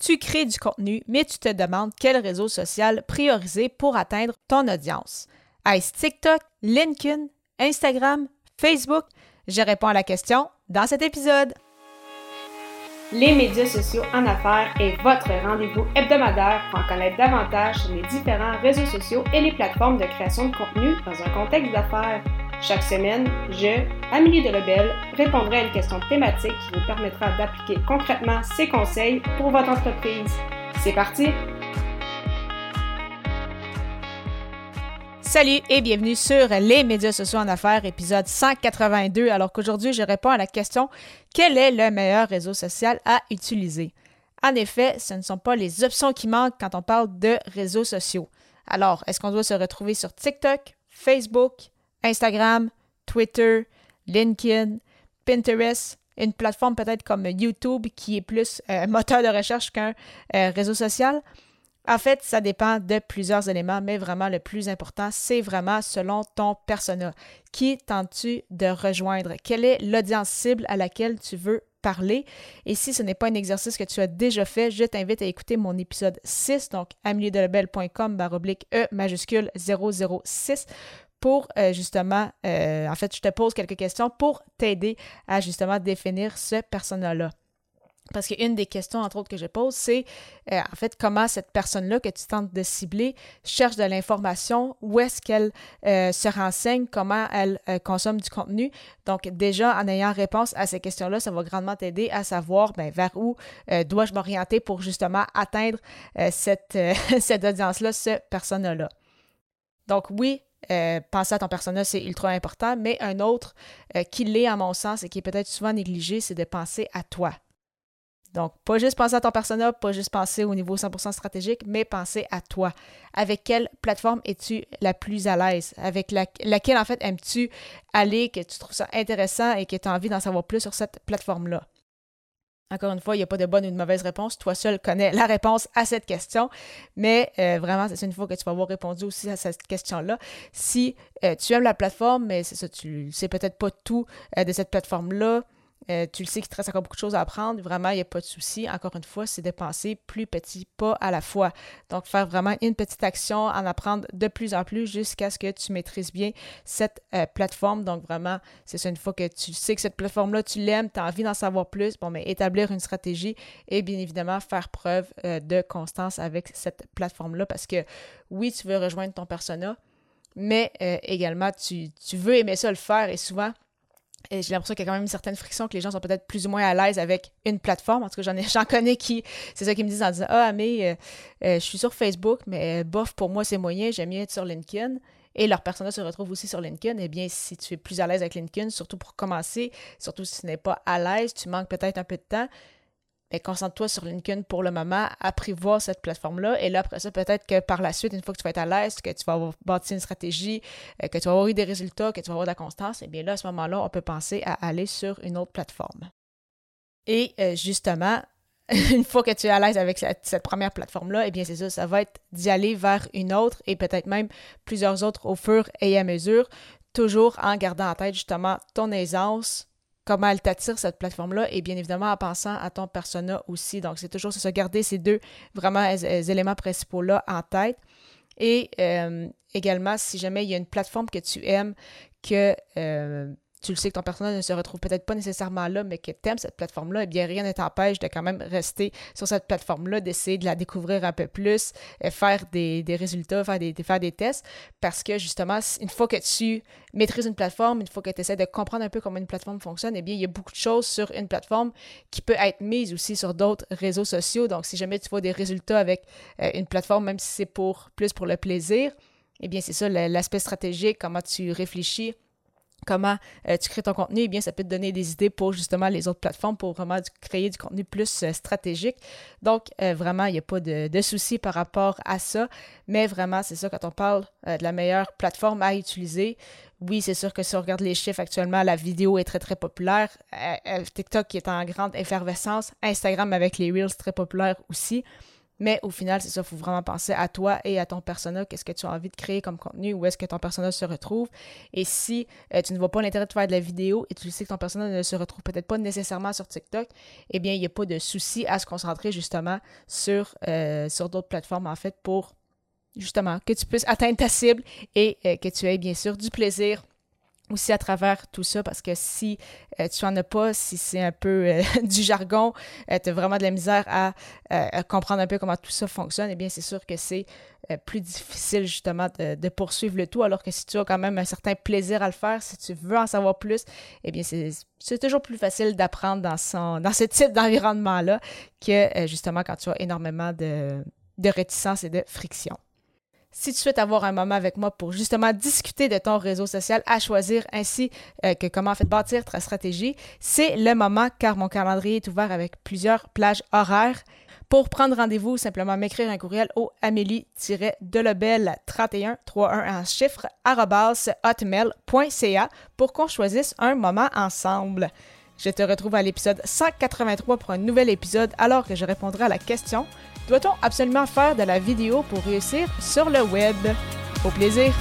Tu crées du contenu, mais tu te demandes quel réseau social prioriser pour atteindre ton audience. Est-ce TikTok, LinkedIn, Instagram, Facebook? Je réponds à la question dans cet épisode. Les médias sociaux en affaires est votre rendez-vous hebdomadaire pour en connaître davantage sur les différents réseaux sociaux et les plateformes de création de contenu dans un contexte d'affaires. Chaque semaine, je, Amélie de Lebel, répondrai à une question thématique qui vous permettra d'appliquer concrètement ces conseils pour votre entreprise. C'est parti! Salut et bienvenue sur les médias sociaux en affaires, épisode 182. Alors qu'aujourd'hui, je réponds à la question quel est le meilleur réseau social à utiliser? En effet, ce ne sont pas les options qui manquent quand on parle de réseaux sociaux. Alors, est-ce qu'on doit se retrouver sur TikTok, Facebook, Instagram, Twitter, LinkedIn, Pinterest, une plateforme peut-être comme YouTube qui est plus un euh, moteur de recherche qu'un euh, réseau social. En fait, ça dépend de plusieurs éléments, mais vraiment le plus important, c'est vraiment selon ton persona. Qui tentes-tu de rejoindre? Quelle est l'audience cible à laquelle tu veux parler? Et si ce n'est pas un exercice que tu as déjà fait, je t'invite à écouter mon épisode 6, donc ameliedelebel.com baroblique E majuscule 006 pour euh, justement, euh, en fait, je te pose quelques questions pour t'aider à justement définir ce persona-là. Parce qu'une des questions, entre autres, que je pose, c'est euh, en fait comment cette personne-là que tu tentes de cibler cherche de l'information, où est-ce qu'elle se renseigne, comment elle consomme du contenu. Donc, déjà, en ayant réponse à ces questions-là, ça va grandement t'aider à savoir ben, vers où dois-je m'orienter pour justement atteindre cette, audience-là, ce persona-là. Donc, oui, euh, penser à ton personnage, c'est ultra important, mais un autre euh, qui l'est à mon sens et qui est peut-être souvent négligé, c'est de penser à toi. Donc, pas juste penser à ton personnage, pas juste penser au niveau 100% stratégique, mais penser à toi. Avec quelle plateforme es-tu la plus à l'aise? Avec laquelle, en fait, aimes-tu aller, que tu trouves ça intéressant et que tu as envie d'en savoir plus sur cette plateforme-là? Encore une fois, il n'y a pas de bonne ou de mauvaise réponse. Toi seul connais la réponse à cette question. Mais euh, vraiment, c'est une fois que tu vas avoir répondu aussi à cette question-là. Si euh, tu aimes la plateforme, mais c'est ça, tu sais peut-être pas tout euh, de cette plateforme-là, euh, tu le sais qu'il te reste encore beaucoup de choses à apprendre. Vraiment, il n'y a pas de souci. Encore une fois, c'est de penser plus petit pas à la fois. Donc, faire vraiment une petite action, en apprendre de plus en plus jusqu'à ce que tu maîtrises bien cette euh, plateforme. Donc, vraiment, c'est ça, une fois que tu sais que cette plateforme-là, tu l'aimes, tu as envie d'en savoir plus, bon, mais établir une stratégie et bien évidemment faire preuve euh, de constance avec cette plateforme-là parce que oui, tu veux rejoindre ton persona, mais également, tu, tu veux aimer ça le faire et souvent, j'ai l'impression qu'il y a quand même une certaine friction que les gens sont peut-être plus ou moins à l'aise avec une plateforme. En tout cas, j'en, connais qui, c'est ça qu'ils me disent en disant Ah, mais euh, euh, je suis sur Facebook, mais euh, bof, pour moi, c'est moyen, j'aime mieux être sur LinkedIn. Et leur personnage se retrouve aussi sur LinkedIn. Eh bien, si tu es plus à l'aise avec LinkedIn, surtout pour commencer, surtout si tu n'es pas à l'aise, tu manques peut-être un peu de temps, mais concentre-toi sur LinkedIn pour le moment, apprivoise cette plateforme-là. Et là, après ça, peut-être que par la suite, une fois que tu vas être à l'aise, que tu vas avoir bâti une stratégie, euh, que tu vas avoir eu des résultats, que tu vas avoir de la constance, et eh bien là, à ce moment-là, on peut penser à aller sur une autre plateforme. Et euh, justement, une fois que tu es à l'aise avec cette, première plateforme-là, eh bien c'est ça, ça va être d'y aller vers une autre et peut-être même plusieurs autres au fur et à mesure, toujours en gardant en tête justement ton aisance, comment elle t'attire cette plateforme-là et bien évidemment en pensant à ton persona aussi. Donc, c'est toujours se garder ces deux vraiment éléments principaux-là en tête. Et euh, également, si jamais il y a une plateforme que tu aimes, que euh, tu le sais que ton personnage ne se retrouve peut-être pas nécessairement là, mais que tu aimes cette plateforme-là, eh bien, rien ne t'empêche de quand même rester sur cette plateforme-là, d'essayer de la découvrir un peu plus, euh, faire des, résultats, faire des, faire des tests, parce que justement, une fois que tu maîtrises une plateforme, une fois que tu essaies de comprendre un peu comment une plateforme fonctionne, eh bien, il y a beaucoup de choses sur une plateforme qui peut être mise aussi sur d'autres réseaux sociaux. Donc, si jamais tu vois des résultats avec euh, une plateforme, même si c'est pour plus pour le plaisir, eh bien, c'est ça l'aspect stratégique, comment tu réfléchis comment euh, tu crées ton contenu, eh bien, ça peut te donner des idées pour justement les autres plateformes pour vraiment créer du contenu plus euh, stratégique. Donc, euh, vraiment, il n'y a pas de, de souci par rapport à ça. Mais vraiment, c'est ça, quand on parle de la meilleure plateforme à utiliser, oui, c'est sûr que si on regarde les chiffres actuellement, la vidéo est très, très populaire. TikTok qui est en grande effervescence. Instagram avec les Reels très populaire aussi. Mais au final, c'est ça, il faut vraiment penser à toi et à ton persona, qu'est-ce que tu as envie de créer comme contenu, où est-ce que ton persona se retrouve? Et si euh, tu ne vois pas l'intérêt de faire de la vidéo et tu sais que ton persona ne se retrouve peut-être pas nécessairement sur TikTok, eh bien, il n'y a pas de souci à se concentrer justement sur, euh, sur d'autres plateformes, en fait, pour justement que tu puisses atteindre ta cible et euh, que tu aies bien sûr du plaisir aussi à travers tout ça, parce que si euh, tu en as pas, si c'est un peu euh, du jargon, euh, tu as vraiment de la misère à, comprendre un peu comment tout ça fonctionne, eh bien c'est sûr que c'est plus difficile justement de, poursuivre le tout, alors que si tu as quand même un certain plaisir à le faire, si tu veux en savoir plus, eh bien c'est toujours plus facile d'apprendre dans ce type d'environnement-là que justement quand tu as énormément de, de réticence et de friction. Si tu souhaites avoir un moment avec moi pour justement discuter de ton réseau social à choisir ainsi euh, que comment en fait bâtir ta stratégie, c'est le moment car mon calendrier est ouvert avec plusieurs plages horaires. Pour prendre rendez-vous, simplement m'écrire un courriel au amélie-delebel3131 en chiffre hotmail.ca pour qu'on choisisse un moment ensemble. Je te retrouve à l'épisode 183 pour un nouvel épisode alors que je répondrai à la question doit-on absolument faire de la vidéo pour réussir sur le web? Au plaisir!